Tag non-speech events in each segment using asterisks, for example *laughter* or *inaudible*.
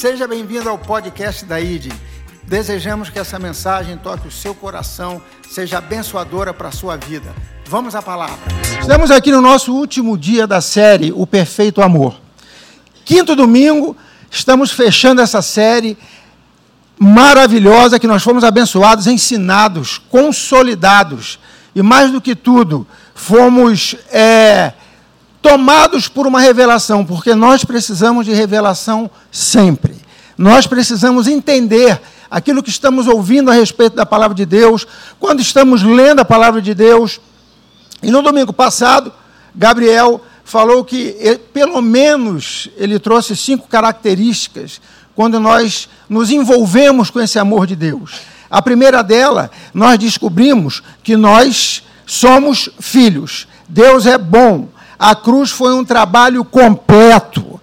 Seja bem-vindo ao podcast da ID. Desejamos que essa mensagem toque o seu coração, seja abençoadora para a sua vida. Vamos à palavra. Estamos aqui no nosso último dia da série O Perfeito Amor. Quinto domingo, estamos fechando essa série maravilhosa que nós fomos abençoados, ensinados, consolidados e mais do que tudo, fomos é, tomados por uma revelação, porque nós precisamos de revelação sempre. Nós precisamos entender aquilo que estamos ouvindo a respeito da palavra de Deus, quando estamos lendo a palavra de Deus. E no domingo passado, Gabriel falou que, pelo menos, ele trouxe cinco características quando nós nos envolvemos com esse amor de Deus. A primeira dela, nós descobrimos que nós somos filhos. Deus é bom. A cruz foi um trabalho completo.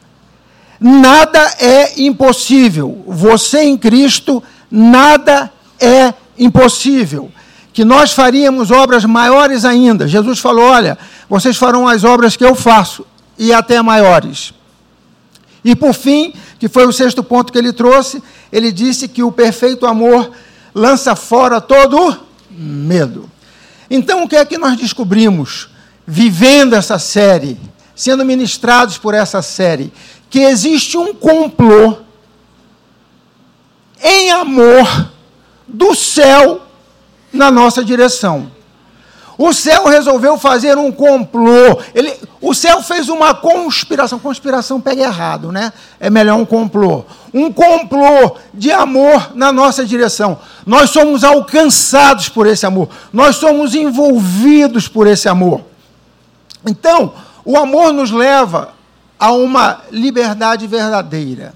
Nada é impossível. Você em Cristo, nada é impossível. Que nós faríamos obras maiores ainda. Jesus falou: olha, vocês farão as obras que eu faço, e até maiores. E por fim, que foi o sexto ponto que ele trouxe, ele disse que o perfeito amor lança fora todo medo. Então, o que é que nós descobrimos vivendo essa série, sendo ministrados por essa série? Que existe um complô em amor do céu na nossa direção. O céu resolveu fazer um complô. Ele, o céu fez uma conspiração. Conspiração pega errado, né? É melhor um complô. Um complô de amor na nossa direção. Nós somos alcançados por esse amor. Nós somos envolvidos por esse amor. Então, o amor nos leva a uma liberdade verdadeira.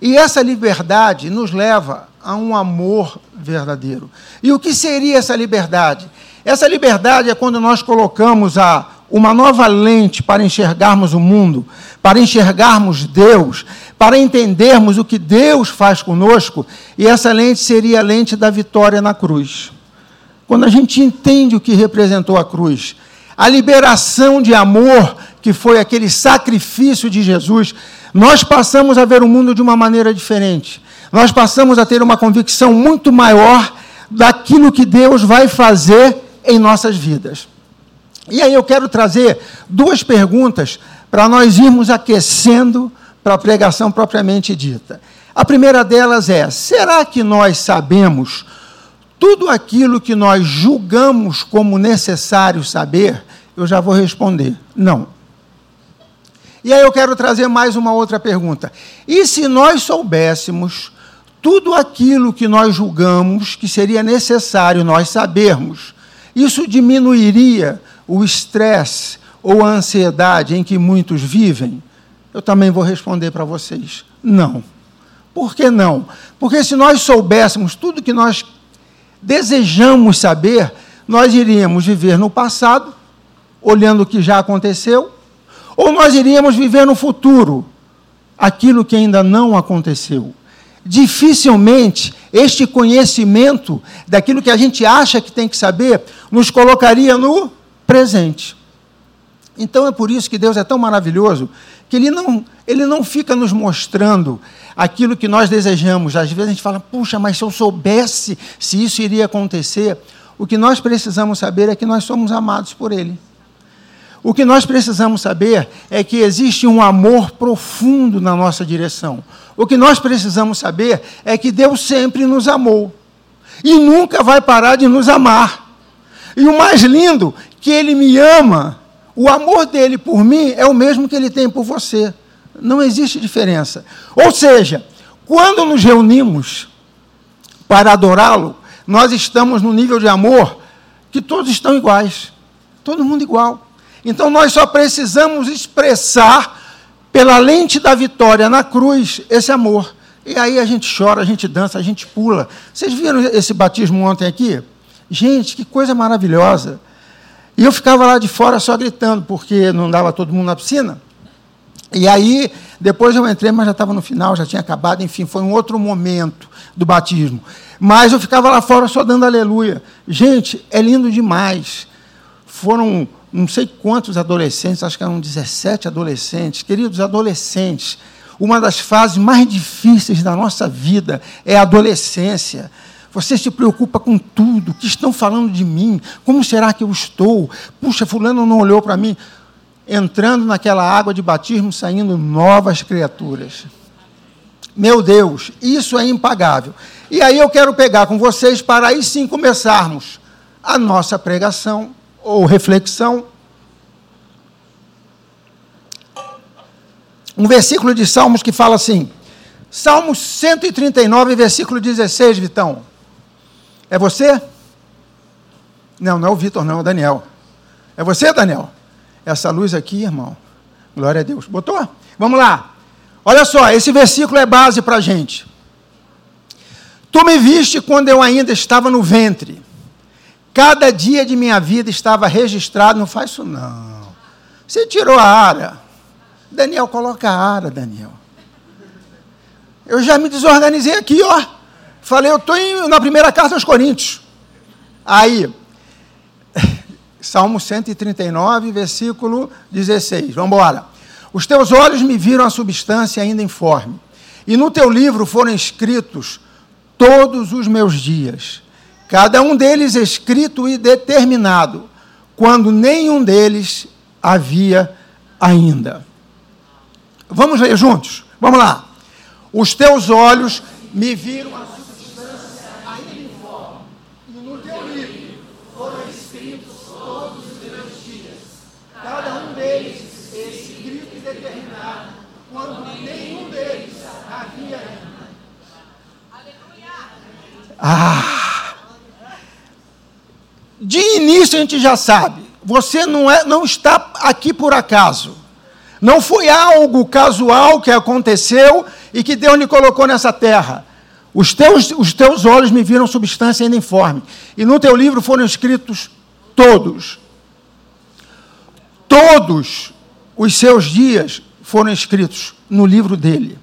E essa liberdade nos leva a um amor verdadeiro. E o que seria essa liberdade? Essa liberdade é quando nós colocamos a, uma nova lente para enxergarmos o mundo, para enxergarmos Deus, para entendermos o que Deus faz conosco, e essa lente seria a lente da vitória na cruz. Quando a gente entende o que representou a cruz, a liberação de amor, que foi aquele sacrifício de Jesus, nós passamos a ver o mundo de uma maneira diferente. Nós passamos a ter uma convicção muito maior daquilo que Deus vai fazer em nossas vidas. E aí eu quero trazer duas perguntas para nós irmos aquecendo para a pregação propriamente dita. A primeira delas é: será que nós sabemos tudo aquilo que nós julgamos como necessário saber? Eu já vou responder: não. E aí eu quero trazer mais uma outra pergunta. E se nós soubéssemos tudo aquilo que nós julgamos que seria necessário nós sabermos, isso diminuiria o estresse ou a ansiedade em que muitos vivem? Eu também vou responder para vocês: não. Por que não? Porque se nós soubéssemos tudo que nós desejamos saber, nós iríamos viver no passado, olhando o que já aconteceu, ou nós iríamos viver no futuro, aquilo que ainda não aconteceu dificilmente este conhecimento daquilo que a gente acha que tem que saber nos colocaria no presente. Então é por isso que Deus é tão maravilhoso que Ele não, ele não fica nos mostrando aquilo que nós desejamos. Às vezes a gente fala, puxa, mas se eu soubesse se isso iria acontecer, o que nós precisamos saber é que nós somos amados por Ele. O que nós precisamos saber é que existe um amor profundo na nossa direção. O que nós precisamos saber é que Deus sempre nos amou e nunca vai parar de nos amar. E o mais lindo, que Ele me ama, o amor dele por mim é o mesmo que Ele tem por você. Não existe diferença. Ou seja, quando nos reunimos para adorá-lo, nós estamos no nível de amor que todos estão iguais. Todo mundo igual. Então nós só precisamos expressar, pela lente da vitória na cruz, esse amor. E aí a gente chora, a gente dança, a gente pula. Vocês viram esse batismo ontem aqui? Gente, que coisa maravilhosa. E eu ficava lá de fora só gritando, porque não dava todo mundo na piscina. E aí, depois eu entrei, mas já estava no final, já tinha acabado, enfim, foi um outro momento do batismo. Mas eu ficava lá fora só dando aleluia. Gente, é lindo demais. Foram não sei quantos adolescentes, acho que eram 17 adolescentes, queridos adolescentes, uma das fases mais difíceis da nossa vida é a adolescência. Você se preocupa com tudo, o que estão falando de mim, como será que eu estou? Puxa, fulano não olhou para mim. Entrando naquela água de batismo, saindo novas criaturas. Meu Deus, isso é impagável. E aí eu quero pegar com vocês para aí sim começarmos a nossa pregação ou reflexão. Um versículo de Salmos que fala assim, Salmos 139, versículo 16, Vitão. É você? Não, não é o Vitor, não, é o Daniel. É você, Daniel? Essa luz aqui, irmão. Glória a Deus. Botou? Vamos lá. Olha só, esse versículo é base para a gente. Tu me viste quando eu ainda estava no ventre. Cada dia de minha vida estava registrado. Não faz isso, não. Você tirou a ara. Daniel, coloca a ara, Daniel. Eu já me desorganizei aqui, ó. Falei, eu estou na primeira carta aos Coríntios. Aí, *laughs* Salmo 139, versículo 16. Vamos embora. Os teus olhos me viram a substância ainda informe, e no teu livro foram escritos todos os meus dias, cada um deles escrito e determinado, quando nenhum deles havia ainda. Vamos ler juntos? Vamos lá. Os teus olhos me viram a Ah! De início a gente já sabe, você não, é, não está aqui por acaso. Não foi algo casual que aconteceu e que Deus lhe colocou nessa terra. Os teus, os teus olhos me viram substância ainda informe. E no teu livro foram escritos todos. Todos os seus dias foram escritos no livro dele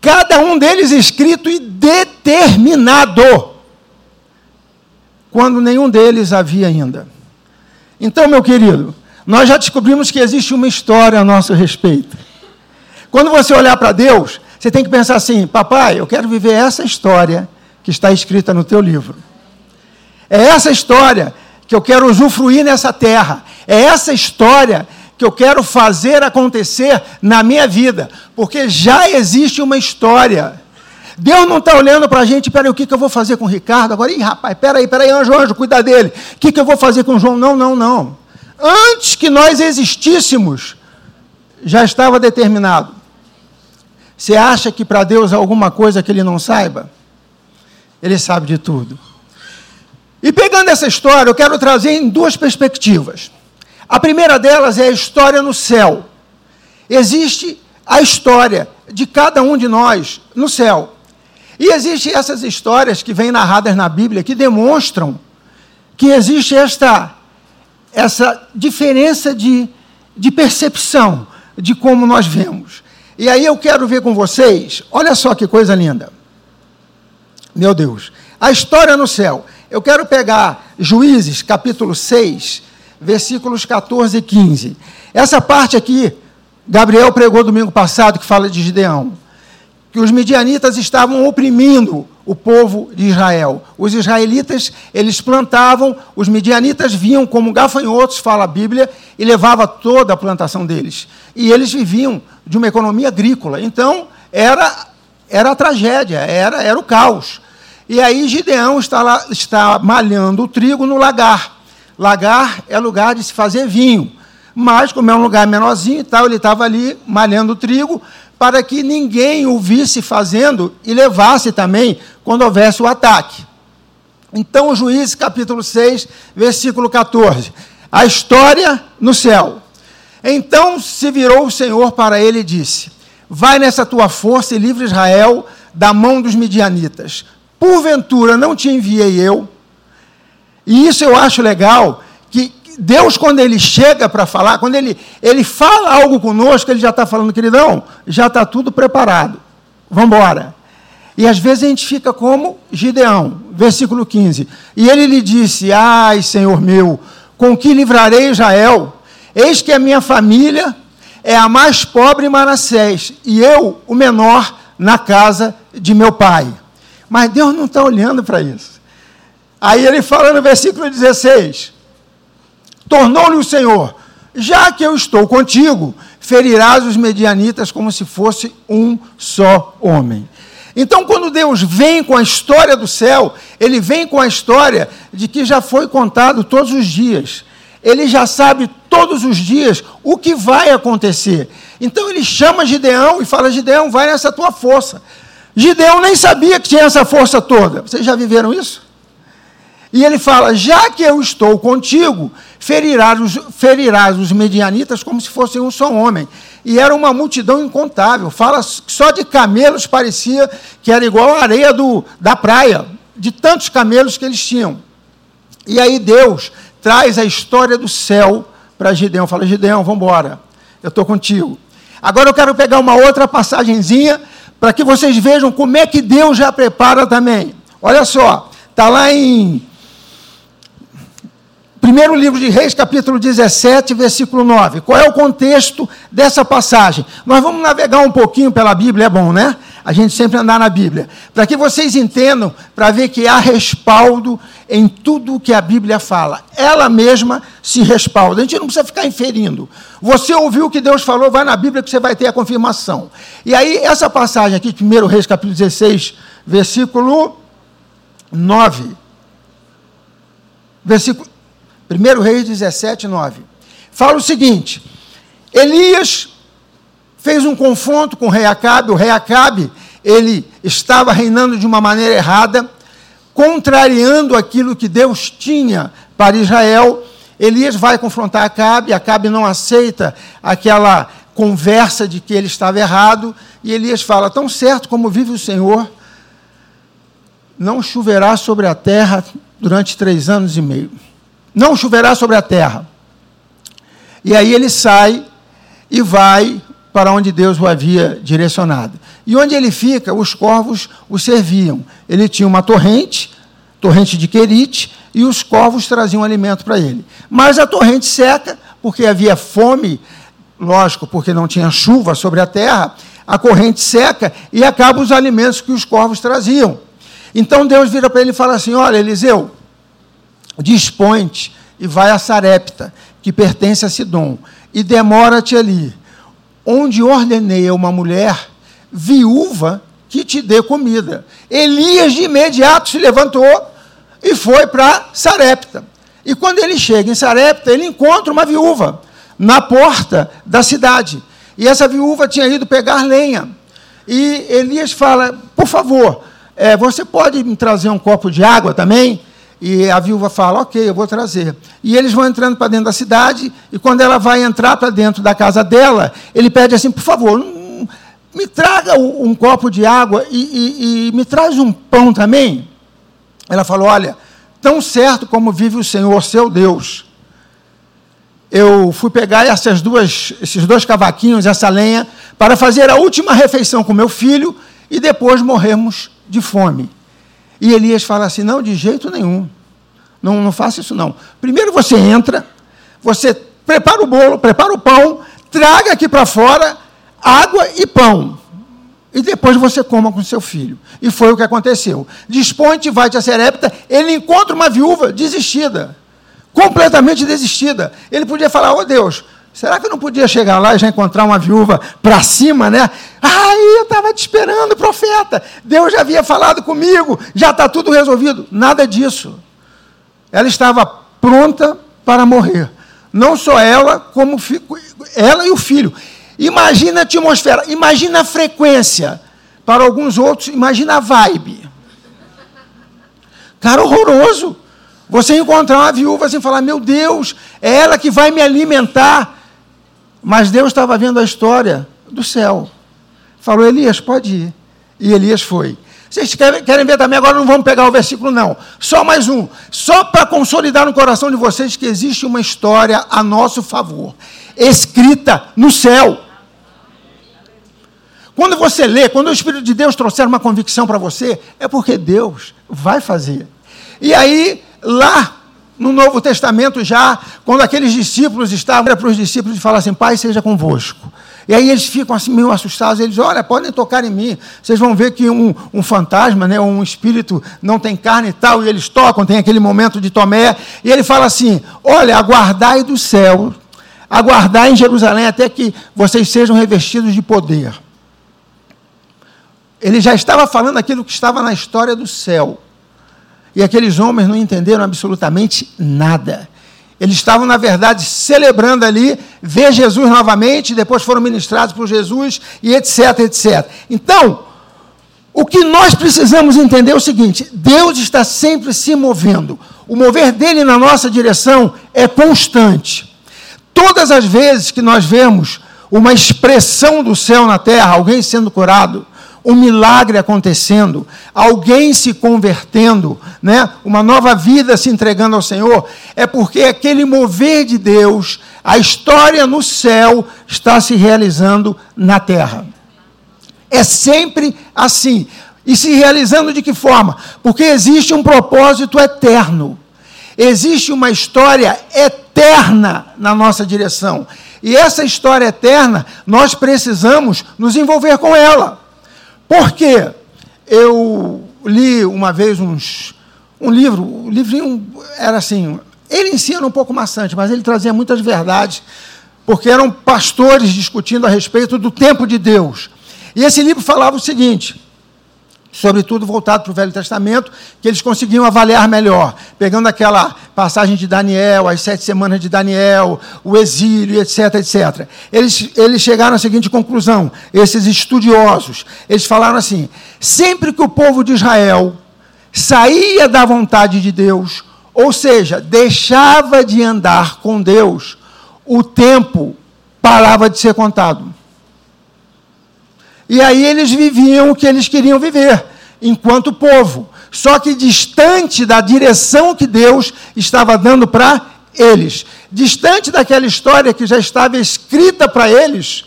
cada um deles escrito e determinado, quando nenhum deles havia ainda. Então, meu querido, nós já descobrimos que existe uma história a nosso respeito. Quando você olhar para Deus, você tem que pensar assim: papai, eu quero viver essa história que está escrita no teu livro. É essa história que eu quero usufruir nessa terra. É essa história que eu quero fazer acontecer na minha vida, porque já existe uma história. Deus não está olhando para a gente, peraí, o que, que eu vou fazer com o Ricardo? Agora, ih, rapaz, peraí, peraí, anjo, anjo, cuida dele. O que, que eu vou fazer com o João? Não, não, não. Antes que nós existíssemos, já estava determinado. Você acha que para Deus há alguma coisa que ele não saiba? Ele sabe de tudo. E pegando essa história, eu quero trazer em duas perspectivas. A primeira delas é a história no céu. Existe a história de cada um de nós no céu. E existem essas histórias que vêm narradas na Bíblia que demonstram que existe esta essa diferença de, de percepção de como nós vemos. E aí eu quero ver com vocês, olha só que coisa linda. Meu Deus. A história no céu. Eu quero pegar Juízes, capítulo 6, versículos 14 e 15. Essa parte aqui, Gabriel pregou domingo passado, que fala de Gideão. Que os midianitas estavam oprimindo o povo de Israel. Os israelitas, eles plantavam, os midianitas vinham como gafanhotos, fala a Bíblia, e levava toda a plantação deles. E eles viviam de uma economia agrícola. Então, era, era a tragédia, era, era o caos. E aí Gideão está, lá, está malhando o trigo no lagar. Lagar é lugar de se fazer vinho. Mas, como é um lugar menorzinho e tal, ele estava ali malhando trigo para que ninguém o visse fazendo e levasse também quando houvesse o ataque. Então, o Juízes, capítulo 6, versículo 14. A história no céu. Então se virou o Senhor para ele e disse: Vai nessa tua força e livre Israel da mão dos midianitas. Porventura não te enviei eu? E isso eu acho legal, que Deus, quando Ele chega para falar, quando ele, ele fala algo conosco, Ele já está falando, queridão, já está tudo preparado. Vamos embora. E às vezes a gente fica como Gideão, versículo 15. E ele lhe disse: Ai, Senhor meu, com que livrarei Israel? Eis que a minha família é a mais pobre em Manassés, e eu, o menor, na casa de meu pai. Mas Deus não está olhando para isso. Aí ele fala no versículo 16: Tornou-lhe o Senhor, já que eu estou contigo, ferirás os medianitas como se fosse um só homem. Então, quando Deus vem com a história do céu, ele vem com a história de que já foi contado todos os dias. Ele já sabe todos os dias o que vai acontecer. Então ele chama Gideão e fala: Gideão, vai nessa tua força. Gideão nem sabia que tinha essa força toda. Vocês já viveram isso? E ele fala: Já que eu estou contigo, ferirás os, ferirás os medianitas como se fossem um só homem. E era uma multidão incontável. Fala só de camelos parecia que era igual a areia do, da praia, de tantos camelos que eles tinham. E aí Deus traz a história do céu para Gideão. Fala, Gideão, vamos embora. Eu estou contigo. Agora eu quero pegar uma outra passagenzinha para que vocês vejam como é que Deus já prepara também. Olha só, está lá em Primeiro livro de Reis, capítulo 17, versículo 9. Qual é o contexto dessa passagem? Nós vamos navegar um pouquinho pela Bíblia, é bom, né? A gente sempre andar na Bíblia. Para que vocês entendam, para ver que há respaldo em tudo o que a Bíblia fala. Ela mesma se respalda. A gente não precisa ficar inferindo. Você ouviu o que Deus falou, vai na Bíblia que você vai ter a confirmação. E aí, essa passagem aqui, 1 Reis, capítulo 16, versículo 9. Versículo 1 Reis 17, 9. Fala o seguinte: Elias fez um confronto com o rei Acabe. O rei Acabe, ele estava reinando de uma maneira errada, contrariando aquilo que Deus tinha para Israel. Elias vai confrontar Acabe, Acabe não aceita aquela conversa de que ele estava errado, e Elias fala: Tão certo como vive o Senhor, não choverá sobre a terra durante três anos e meio não choverá sobre a terra. E aí ele sai e vai para onde Deus o havia direcionado. E onde ele fica, os corvos o serviam. Ele tinha uma torrente, torrente de Querite, e os corvos traziam alimento para ele. Mas a torrente seca, porque havia fome, lógico, porque não tinha chuva sobre a terra, a corrente seca e acaba os alimentos que os corvos traziam. Então Deus vira para ele e fala assim: Olha, Eliseu, dispõe-te e vai a Sarepta, que pertence a Sidom, e demora-te ali, onde ordenei a uma mulher viúva que te dê comida. Elias de imediato se levantou e foi para Sarepta. E quando ele chega em Sarepta, ele encontra uma viúva na porta da cidade. E essa viúva tinha ido pegar lenha. E Elias fala: Por favor, é, você pode me trazer um copo de água também? E a viúva fala: Ok, eu vou trazer. E eles vão entrando para dentro da cidade, e quando ela vai entrar para dentro da casa dela, ele pede assim: Por favor, me traga um copo de água e, e, e me traz um pão também. Ela falou: Olha, tão certo como vive o Senhor, seu Deus, eu fui pegar essas duas, esses dois cavaquinhos, essa lenha, para fazer a última refeição com meu filho e depois morrermos de fome. E Elias fala assim: não, de jeito nenhum. Não, não faça isso não. Primeiro você entra, você prepara o bolo, prepara o pão, traga aqui para fora água e pão. E depois você coma com seu filho. E foi o que aconteceu. Dispõe-te, vai-te a Serepta, ele encontra uma viúva desistida, completamente desistida. Ele podia falar, oh Deus, Será que eu não podia chegar lá e já encontrar uma viúva para cima, né? Aí eu estava te esperando, profeta. Deus já havia falado comigo, já está tudo resolvido. Nada disso. Ela estava pronta para morrer. Não só ela, como ela e o filho. Imagina a atmosfera, imagina a frequência. Para alguns outros, imagina a vibe. Cara, horroroso. Você encontrar uma viúva assim e falar: Meu Deus, é ela que vai me alimentar. Mas Deus estava vendo a história do céu. Falou, Elias, pode ir. E Elias foi. Vocês querem, ver também? Agora não vamos pegar o versículo, não. Só mais um. Só para consolidar no coração de vocês que existe uma história a nosso favor, escrita no céu. Quando você lê, quando o Espírito de Deus trouxer uma convicção para você, é porque Deus vai fazer. E aí, lá no Novo Testamento já, quando aqueles discípulos estavam para os discípulos e falaram assim, Pai seja convosco. E aí eles ficam assim meio assustados, eles olha, podem tocar em mim. Vocês vão ver que um, um fantasma, né, um espírito não tem carne e tal, e eles tocam, tem aquele momento de Tomé, e ele fala assim: olha, aguardai do céu, aguardai em Jerusalém até que vocês sejam revestidos de poder. Ele já estava falando aquilo que estava na história do céu. E aqueles homens não entenderam absolutamente nada. Eles estavam, na verdade, celebrando ali, ver Jesus novamente, depois foram ministrados por Jesus e etc, etc. Então, o que nós precisamos entender é o seguinte: Deus está sempre se movendo. O mover dele na nossa direção é constante. Todas as vezes que nós vemos uma expressão do céu na terra, alguém sendo curado, um milagre acontecendo, alguém se convertendo, né? uma nova vida se entregando ao Senhor, é porque aquele mover de Deus, a história no céu está se realizando na terra. É sempre assim. E se realizando de que forma? Porque existe um propósito eterno. Existe uma história eterna na nossa direção. E essa história eterna, nós precisamos nos envolver com ela. Por quê? Eu li uma vez uns, um livro, o livrinho era assim, ele ensina um pouco maçante, mas ele trazia muitas verdades, porque eram pastores discutindo a respeito do tempo de Deus. E esse livro falava o seguinte: sobretudo voltado para o Velho Testamento, que eles conseguiam avaliar melhor, pegando aquela passagem de Daniel, as sete semanas de Daniel, o exílio, etc, etc. Eles, eles chegaram à seguinte conclusão, esses estudiosos, eles falaram assim, sempre que o povo de Israel saía da vontade de Deus, ou seja, deixava de andar com Deus, o tempo parava de ser contado. E aí eles viviam o que eles queriam viver, enquanto povo. Só que distante da direção que Deus estava dando para eles. Distante daquela história que já estava escrita para eles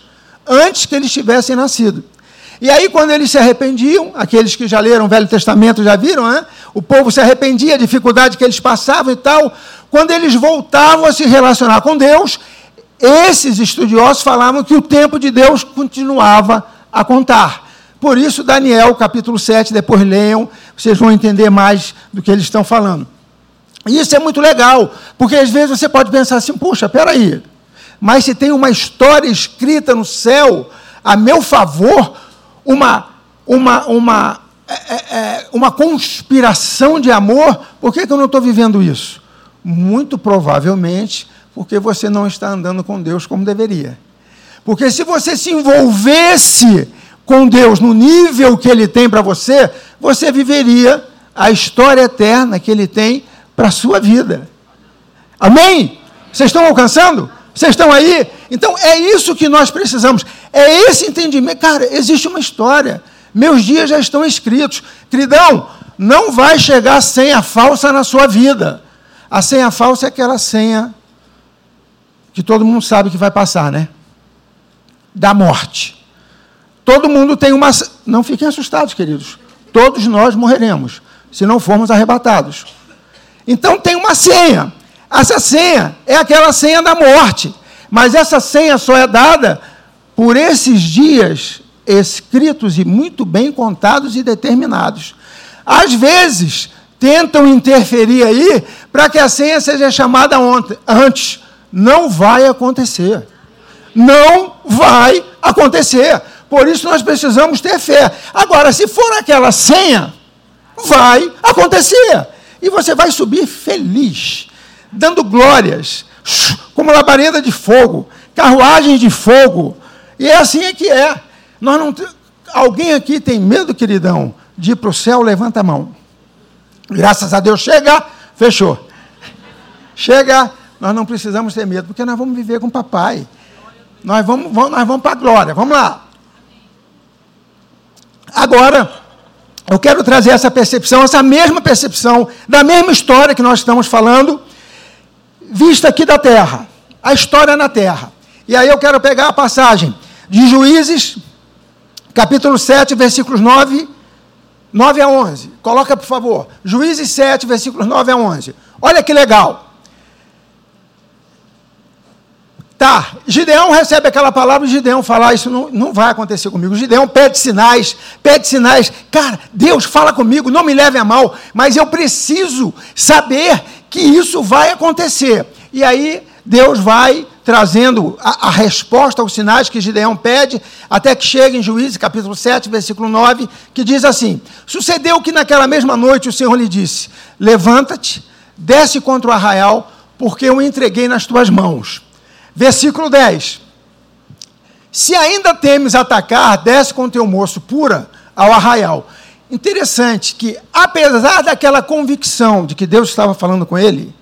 antes que eles tivessem nascido. E aí, quando eles se arrependiam, aqueles que já leram o Velho Testamento já viram, né? o povo se arrependia, a dificuldade que eles passavam e tal. Quando eles voltavam a se relacionar com Deus, esses estudiosos falavam que o tempo de Deus continuava a contar. Por isso, Daniel, capítulo 7, depois leiam, vocês vão entender mais do que eles estão falando. Isso é muito legal, porque às vezes você pode pensar assim: puxa, peraí, mas se tem uma história escrita no céu a meu favor, uma, uma, uma, é, é, é uma conspiração de amor, por que, que eu não estou vivendo isso? Muito provavelmente porque você não está andando com Deus como deveria. Porque se você se envolvesse com Deus no nível que Ele tem para você, você viveria a história eterna que Ele tem para a sua vida. Amém? Vocês estão alcançando? Vocês estão aí? Então é isso que nós precisamos. É esse entendimento. Cara, existe uma história. Meus dias já estão escritos. Queridão, não vai chegar senha falsa na sua vida. A senha falsa é aquela senha que todo mundo sabe que vai passar, né? Da morte. Todo mundo tem uma. Não fiquem assustados, queridos. Todos nós morreremos, se não formos arrebatados. Então tem uma senha. Essa senha é aquela senha da morte. Mas essa senha só é dada por esses dias escritos e muito bem contados e determinados. Às vezes, tentam interferir aí para que a senha seja chamada antes. Não vai acontecer não vai acontecer. Por isso nós precisamos ter fé. Agora, se for aquela senha, vai acontecer. E você vai subir feliz, dando glórias, como labareda de fogo, carruagens de fogo. E é assim é que é. Nós não Alguém aqui tem medo, queridão, de ir para o céu? Levanta a mão. Graças a Deus, chega, fechou. Chega, nós não precisamos ter medo, porque nós vamos viver com o papai. Nós vamos, vamos nós vamos para a glória. Vamos lá. Agora, eu quero trazer essa percepção, essa mesma percepção, da mesma história que nós estamos falando, vista aqui da terra. A história na terra. E aí eu quero pegar a passagem de Juízes, capítulo 7, versículos 9, 9 a 11. Coloca, por favor. Juízes 7, versículos 9 a 11. Olha que legal. Tá, Gideão recebe aquela palavra Gideão fala: ah, Isso não, não vai acontecer comigo. Gideão pede sinais, pede sinais. Cara, Deus fala comigo, não me leve a mal, mas eu preciso saber que isso vai acontecer. E aí Deus vai trazendo a, a, resposta aos sinais que Gideão pede, até que chega em Juízes, capítulo 7, versículo 9, que diz assim: Sucedeu que naquela mesma noite o Senhor lhe disse: Levanta-te, desce contra o arraial, porque eu entreguei nas tuas mãos. Versículo 10. Se ainda temes atacar, desce com teu moço pura ao arraial. Interessante que, apesar daquela convicção de que Deus estava falando com ele,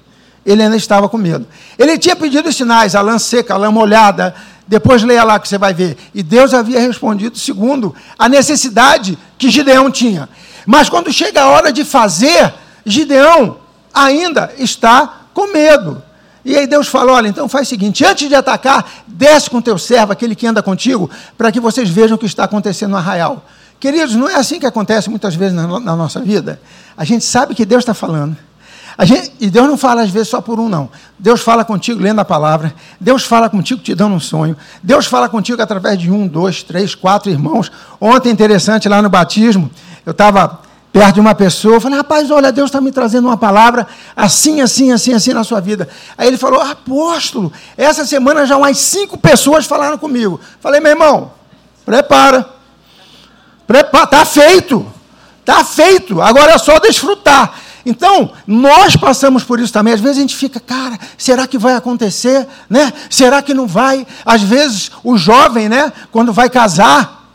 ele ainda estava com medo. Ele tinha pedido sinais, a lã seca, a lã molhada, depois leia lá que você vai ver. E Deus havia respondido segundo a necessidade que Gideão tinha. Mas quando chega a hora de fazer, Gideão ainda está com medo. E aí Deus falou: olha, então faz o seguinte: antes de atacar, desce com teu servo, aquele que anda contigo, para que vocês vejam o que está acontecendo no arraial. Queridos, não é assim que acontece muitas vezes na, na nossa vida. A gente sabe que Deus está falando. Gente, e Deus não fala às vezes só por um, não. Deus fala contigo lendo a palavra. Deus fala contigo te dando um sonho. Deus fala contigo através de um, dois, três, quatro irmãos. Ontem, interessante, lá no batismo, eu estava perto de uma pessoa, falei, rapaz, olha, Deus está me trazendo uma palavra assim, assim, assim, assim na sua vida. Aí ele falou, apóstolo, essa semana já umas cinco pessoas falaram comigo. Falei, meu irmão, prepara. Prepara, está feito. Está feito. Agora é só desfrutar. Então, nós passamos por isso também. Às vezes a gente fica, cara, será que vai acontecer? Né? Será que não vai? Às vezes o jovem, né, quando vai casar,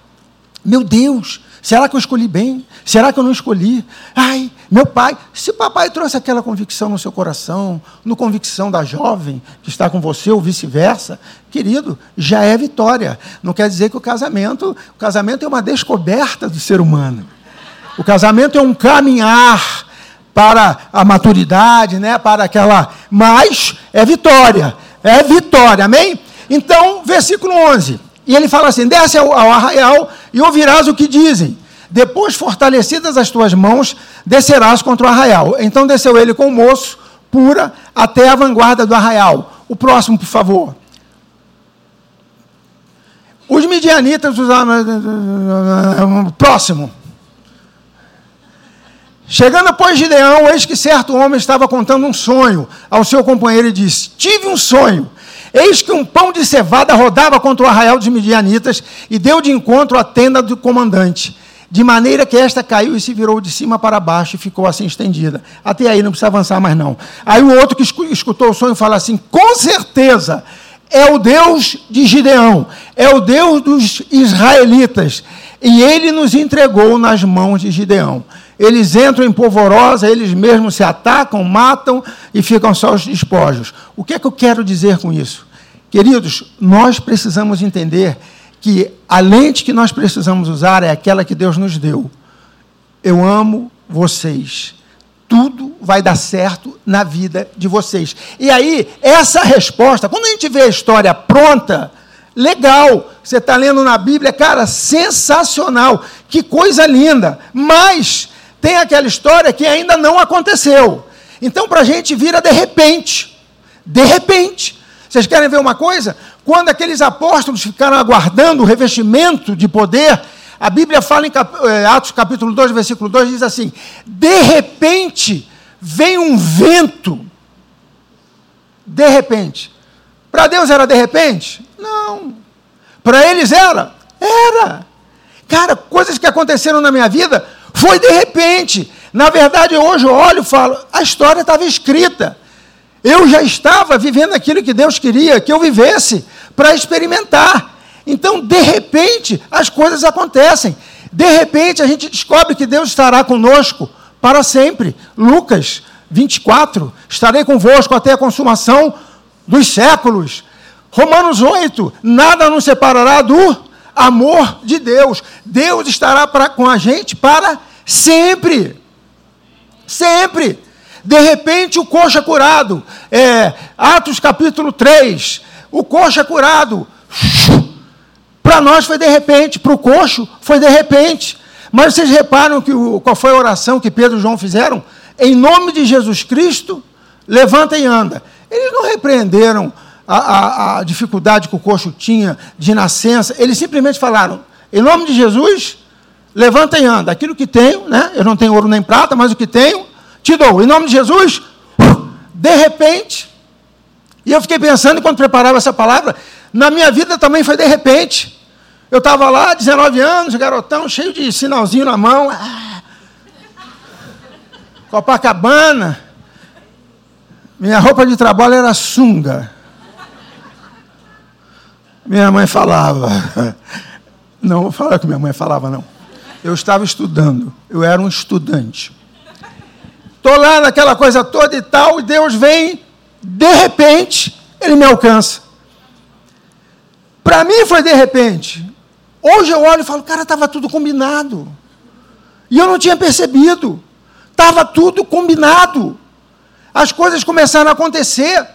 meu Deus, Será que eu escolhi bem? Será que eu não escolhi? Ai, meu pai, se papai trouxe aquela convicção no seu coração, no convicção da jovem que está com você ou vice-versa, querido, já é vitória. Não quer dizer que o casamento, o casamento é uma descoberta do ser humano. O casamento é um caminhar para a maturidade, né, para aquela, mas é vitória. É vitória. Amém? Então, versículo 11. E ele fala assim: desce ao, ao arraial e ouvirás o que dizem. Depois, fortalecidas as tuas mãos, descerás contra o arraial. Então desceu ele com o moço, pura, até a vanguarda do arraial. O próximo, por favor. Os midianitas usaram. Próximo. Chegando, pois, Gideão, eis que certo homem estava contando um sonho ao seu companheiro e disse: Tive um sonho. Eis que um pão de cevada rodava contra o arraial dos midianitas e deu de encontro à tenda do comandante, de maneira que esta caiu e se virou de cima para baixo e ficou assim estendida. Até aí não precisa avançar mais não. Aí o outro que escutou o sonho fala assim: com certeza é o Deus de Gideão, é o Deus dos israelitas, e ele nos entregou nas mãos de Gideão. Eles entram em polvorosa, eles mesmos se atacam, matam e ficam só os despojos. O que é que eu quero dizer com isso? Queridos, nós precisamos entender que a lente que nós precisamos usar é aquela que Deus nos deu. Eu amo vocês. Tudo vai dar certo na vida de vocês. E aí, essa resposta, quando a gente vê a história pronta, legal. Você está lendo na Bíblia, cara, sensacional. Que coisa linda. Mas tem aquela história que ainda não aconteceu. Então, para a gente vira de repente. De repente. Vocês querem ver uma coisa? Quando aqueles apóstolos ficaram aguardando o revestimento de poder, a Bíblia fala em eh, Atos capítulo 2, versículo 2, diz assim: De repente vem um vento. De repente. Para Deus era de repente? Não. Para eles era? Era. Cara, coisas que aconteceram na minha vida foi de repente. Na verdade, hoje eu olho e falo: a história estava escrita. Eu já estava vivendo aquilo que Deus queria que eu vivesse para experimentar. Então, de repente, as coisas acontecem. De repente, a gente descobre que Deus estará conosco para sempre. Lucas 24: estarei convosco até a consumação dos séculos. Romanos 8: nada nos separará do amor de Deus. Deus estará pra, com a gente para sempre. Sempre. De repente, o coxa curado. É, Atos capítulo 3. O coxa curado. Para nós foi de repente, para o coxo foi de repente. Mas vocês reparam que o, qual foi a oração que Pedro e João fizeram? Em nome de Jesus Cristo, levanta e anda. Eles não repreenderam a, a, a dificuldade que o coxo tinha de nascença, eles simplesmente falaram: em nome de Jesus, levanta e anda. Aquilo que tenho, né? eu não tenho ouro nem prata, mas o que tenho, te dou. Em nome de Jesus, de repente, e eu fiquei pensando enquanto preparava essa palavra, na minha vida também foi de repente. Eu estava lá, 19 anos, garotão, cheio de sinalzinho na mão. Copacabana. Minha roupa de trabalho era sunga. Minha mãe falava. *laughs* Não vou falar que minha mãe falava, não. Eu estava estudando. Eu era um estudante. Estou lá naquela coisa toda e tal, e Deus vem, de repente, ele me alcança. Para mim foi de repente. Hoje eu olho e falo, cara, estava tudo combinado. E eu não tinha percebido. Estava tudo combinado. As coisas começaram a acontecer.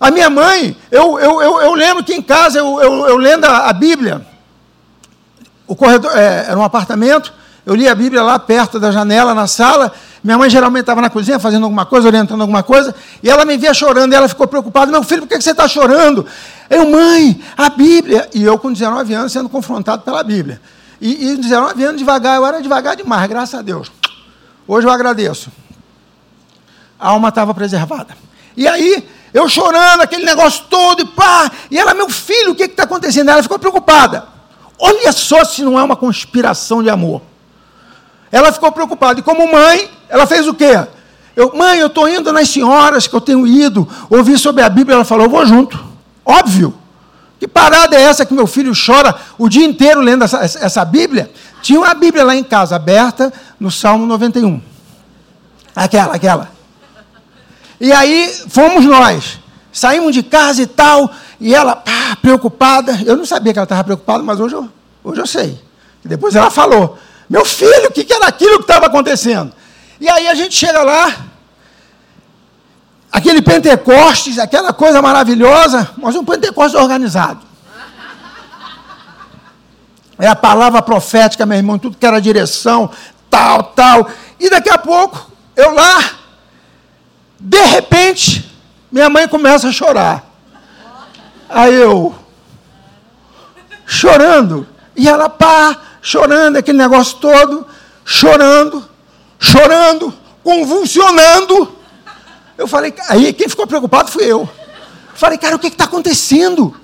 A minha mãe, eu, eu, eu, eu lembro que em casa, eu, eu, eu lendo a, a Bíblia, o corredor, é, era um apartamento, eu li a Bíblia lá perto da janela, na sala. Minha mãe geralmente estava na cozinha fazendo alguma coisa, orientando alguma coisa, e ela me via chorando, e ela ficou preocupada: Meu filho, por que você está chorando? Eu, mãe, a Bíblia. E eu, com 19 anos, sendo confrontado pela Bíblia. E, e 19 anos devagar, eu era devagar demais, graças a Deus. Hoje eu agradeço. A alma estava preservada. E aí, eu chorando, aquele negócio todo, e pá. E ela, meu filho, o que está acontecendo? Ela ficou preocupada. Olha só se não é uma conspiração de amor. Ela ficou preocupada. E como mãe, ela fez o quê? Eu, mãe, eu estou indo nas senhoras que eu tenho ido, ouvir sobre a Bíblia. Ela falou, eu vou junto. Óbvio. Que parada é essa que meu filho chora o dia inteiro lendo essa, essa Bíblia? Tinha uma Bíblia lá em casa, aberta, no Salmo 91. Aquela, aquela. E aí fomos nós. Saímos de casa e tal, e ela, pá, preocupada. Eu não sabia que ela estava preocupada, mas hoje eu, hoje eu sei. E depois ela falou: Meu filho, o que, que era aquilo que estava acontecendo? E aí a gente chega lá, aquele Pentecostes, aquela coisa maravilhosa, mas um Pentecostes organizado. É a palavra profética, meu irmão, tudo que era direção, tal, tal. E daqui a pouco, eu lá, de repente, minha mãe começa a chorar. Aí eu, chorando, e ela, pá, chorando, aquele negócio todo, chorando, chorando, convulsionando. Eu falei, aí quem ficou preocupado fui eu. Falei, cara, o que está acontecendo?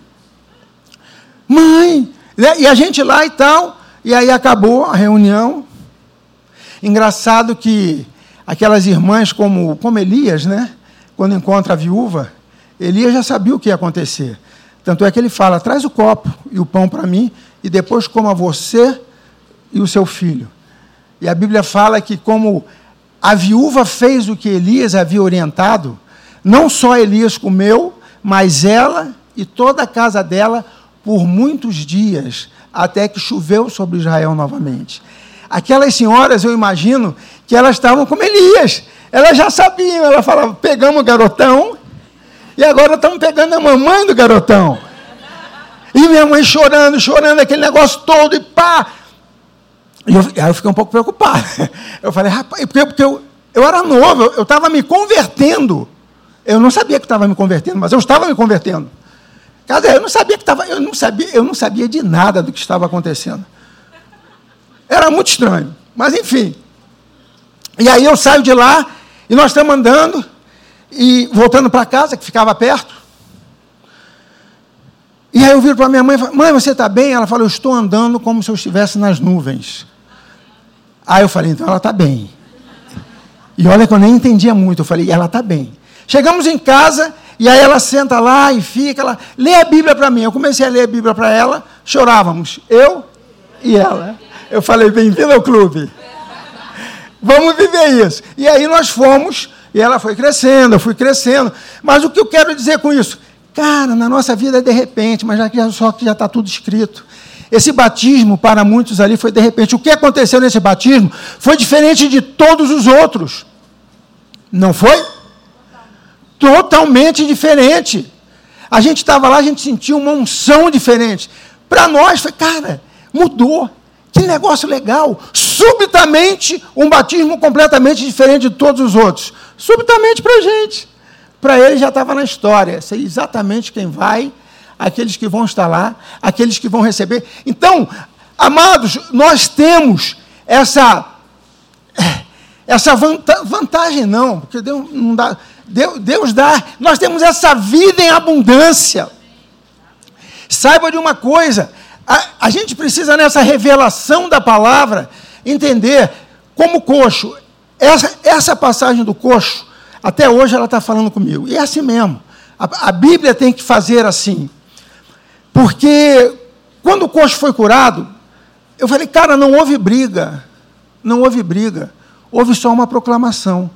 Mãe, né? e a gente lá e tal, e aí acabou a reunião. Engraçado que aquelas irmãs como, como Elias, né? Quando encontra a viúva, Elias já sabia o que ia acontecer. Tanto é que ele fala: traz o copo e o pão para mim, e depois coma você e o seu filho. E a Bíblia fala que, como a viúva fez o que Elias havia orientado, não só Elias comeu, mas ela e toda a casa dela por muitos dias, até que choveu sobre Israel novamente. Aquelas senhoras, eu imagino, que elas estavam como Elias. Elas já sabiam, ela falava, pegamos o garotão, e agora estamos pegando a mamãe do garotão. E minha mãe chorando, chorando, aquele negócio todo, e pá, e eu, aí eu fiquei um pouco preocupado. *laughs* Eu falei, rapaz, porque, porque eu, eu era novo, eu estava me convertendo. Eu não sabia que estava me convertendo, mas eu estava me convertendo. Quer eu não sabia que estava, eu não sabia, eu não sabia de nada do que estava acontecendo. Era muito estranho. Mas enfim. E aí eu saio de lá e nós estamos andando e voltando para casa, que ficava perto. E aí eu viro para minha mãe e falo, mãe, você está bem? Ela falou, eu estou andando como se eu estivesse nas nuvens. Aí eu falei, então ela está bem. E olha que eu nem entendia muito. Eu falei, ela está bem. Chegamos em casa, e aí ela senta lá e fica, ela lê a Bíblia para mim. Eu comecei a ler a Bíblia para ela, chorávamos, eu e ela. Eu falei, bem-vindo ao clube. Vamos viver isso. E aí nós fomos, e ela foi crescendo, eu fui crescendo. Mas o que eu quero dizer com isso? Cara, na nossa vida é de repente, mas já, só que já está tudo escrito. Esse batismo, para muitos ali, foi de repente. O que aconteceu nesse batismo foi diferente de todos os outros. Não foi? Totalmente diferente. A gente estava lá, a gente sentiu uma unção diferente. Para nós, foi, cara, mudou. Que negócio legal. Subitamente, um batismo completamente diferente de todos os outros. Subitamente para a gente. para ele já estava na história. Sei exatamente quem vai, aqueles que vão estar lá, aqueles que vão receber. Então, amados, nós temos essa essa vantagem não, porque Deus não dá, Deus, Deus dá, nós temos essa vida em abundância. Saiba de uma coisa, a, a gente precisa nessa revelação da palavra entender como coxo. Essa, essa passagem do coxo, até hoje ela está falando comigo. E é assim mesmo. A, a Bíblia tem que fazer assim. Porque quando o coxo foi curado, eu falei, cara, não houve briga. Não houve briga. Houve só uma proclamação.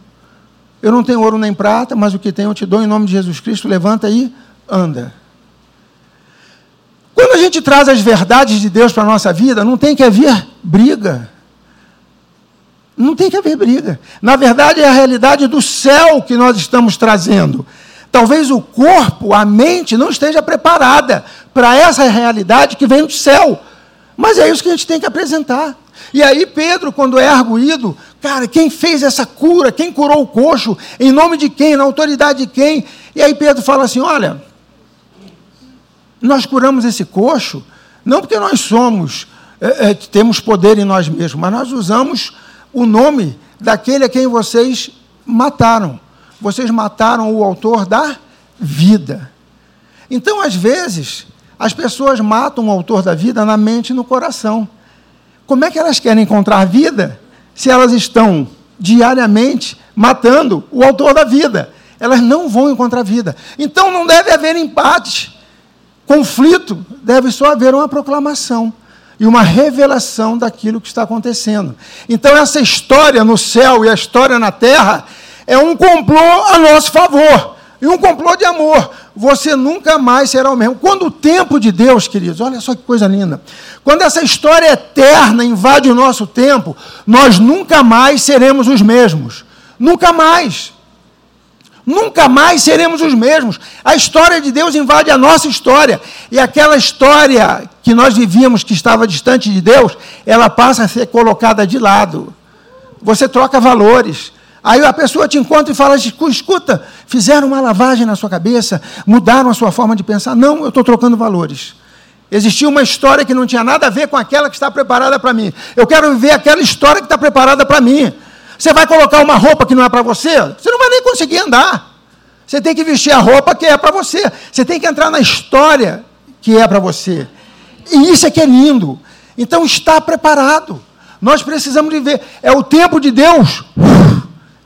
Eu não tenho ouro nem prata, mas o que tenho eu te dou em nome de Jesus Cristo. Levanta aí, anda. Quando a gente traz as verdades de Deus para a nossa vida, não tem que haver briga. Não tem que haver briga. Na verdade, é a realidade do céu que nós estamos trazendo. Talvez o corpo, a mente, não esteja preparada para essa realidade que vem do céu. Mas é isso que a gente tem que apresentar. E aí, Pedro, quando é arguído, cara, quem fez essa cura? Quem curou o coxo? Em nome de quem? Na autoridade de quem? E aí, Pedro fala assim: olha, nós curamos esse coxo não porque nós somos, é, é, temos poder em nós mesmos, mas nós usamos o nome daquele a quem vocês mataram. Vocês mataram o autor da vida. Então, às vezes, as pessoas matam o autor da vida na mente e no coração. Como é que elas querem encontrar vida se elas estão diariamente matando o autor da vida? Elas não vão encontrar vida. Então não deve haver empate, conflito, deve só haver uma proclamação e uma revelação daquilo que está acontecendo. Então essa história no céu e a história na terra é um complô a nosso favor e um complô de amor. Você nunca mais será o mesmo. Quando o tempo de Deus, queridos, olha só que coisa linda. Quando essa história eterna invade o nosso tempo, nós nunca mais seremos os mesmos. Nunca mais. Nunca mais seremos os mesmos. A história de Deus invade a nossa história. E aquela história que nós vivíamos, que estava distante de Deus, ela passa a ser colocada de lado. Você troca valores. Aí a pessoa te encontra e fala: escuta, fizeram uma lavagem na sua cabeça, mudaram a sua forma de pensar. Não, eu estou trocando valores. Existia uma história que não tinha nada a ver com aquela que está preparada para mim. Eu quero viver aquela história que está preparada para mim. Você vai colocar uma roupa que não é para você? Você não vai nem conseguir andar. Você tem que vestir a roupa que é para você. Você tem que entrar na história que é para você. E isso é que é lindo. Então está preparado. Nós precisamos viver. É o tempo de Deus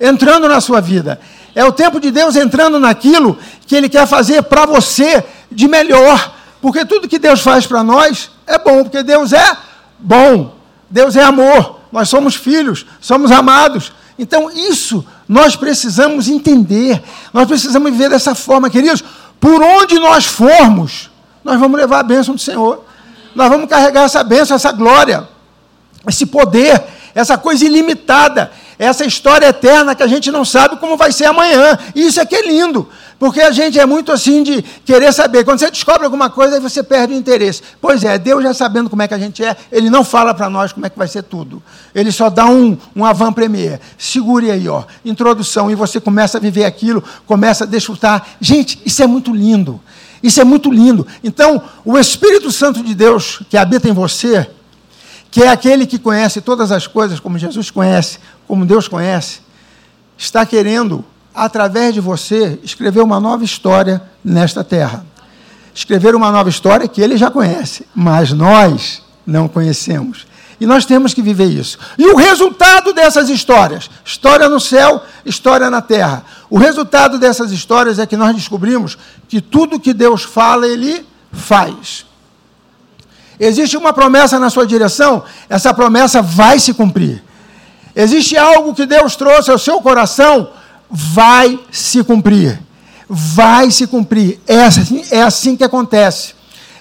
entrando na sua vida. É o tempo de Deus entrando naquilo que Ele quer fazer para você de melhor. Porque tudo que Deus faz para nós é bom, porque Deus é bom. Deus é amor. Nós somos filhos, somos amados. Então, isso nós precisamos entender. Nós precisamos viver dessa forma, queridos. Por onde nós formos, nós vamos levar a bênção do Senhor. Nós vamos carregar essa bênção, essa glória, esse poder, essa coisa ilimitada essa história eterna que a gente não sabe como vai ser amanhã. Isso é que é lindo, porque a gente é muito assim de querer saber. Quando você descobre alguma coisa, aí você perde o interesse. Pois é, Deus já sabendo como é que a gente é, Ele não fala para nós como é que vai ser tudo. Ele só dá um, um avant-premier. Segure aí, ó, introdução, e você começa a viver aquilo, começa a desfrutar. Gente, isso é muito lindo. Isso é muito lindo. Então, o Espírito Santo de Deus que habita em você, que é aquele que conhece todas as coisas como Jesus conhece, como Deus conhece, está querendo, através de você, escrever uma nova história nesta terra. Escrever uma nova história que ele já conhece, mas nós não conhecemos. E nós temos que viver isso. E o resultado dessas histórias, história no céu, história na terra. O resultado dessas histórias é que nós descobrimos que tudo que Deus fala, ele faz. Existe uma promessa na sua direção, essa promessa vai se cumprir. Existe algo que Deus trouxe ao seu coração, vai se cumprir. Vai se cumprir. É assim, é assim que acontece.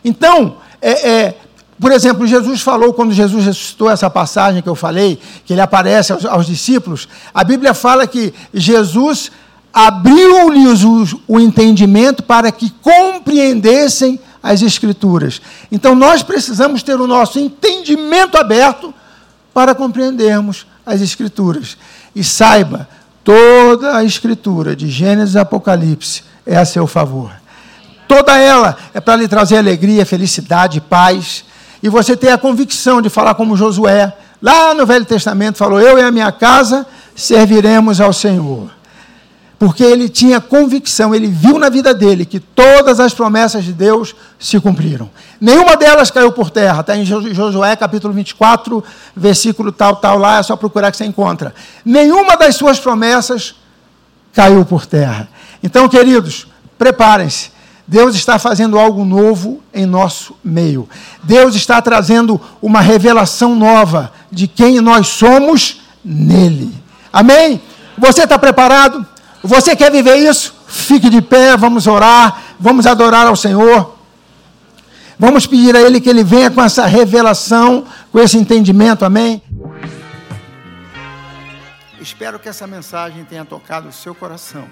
Então, é, é, por exemplo, Jesus falou, quando Jesus ressuscitou essa passagem que eu falei, que ele aparece aos, aos discípulos, a Bíblia fala que Jesus abriu-lhes o, o entendimento para que compreendessem as Escrituras. Então, nós precisamos ter o nosso entendimento aberto para compreendermos as Escrituras. E saiba, Toda a escritura, de Gênesis a Apocalipse, é a seu favor. Toda ela é para lhe trazer alegria, felicidade, paz. E você ter a convicção de falar como Josué, lá no Velho Testamento, falou: Eu e a minha casa serviremos ao Senhor porque ele tinha convicção, ele viu na vida dele que todas as promessas de Deus se cumpriram. Nenhuma delas caiu por terra. Está em Josué capítulo 24, versículo tal, tal, lá, é só procurar que você encontra. Nenhuma das suas promessas caiu por terra. Então, queridos, preparem-se. Deus está fazendo algo novo em nosso meio. Deus está trazendo uma revelação nova de quem nós somos nele. Amém? Você está preparado? Você quer viver isso? Fique de pé, vamos orar, vamos adorar ao Senhor. Vamos pedir a Ele que Ele venha com essa revelação, com esse entendimento, amém? Espero que essa mensagem tenha tocado o seu coração.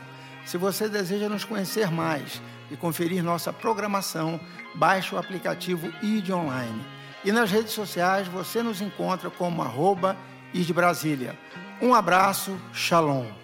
Se você deseja nos conhecer mais e conferir nossa programação, baixe o aplicativo ID Online. E nas redes sociais você nos encontra como arroba ID Brasília. Um abraço, shalom.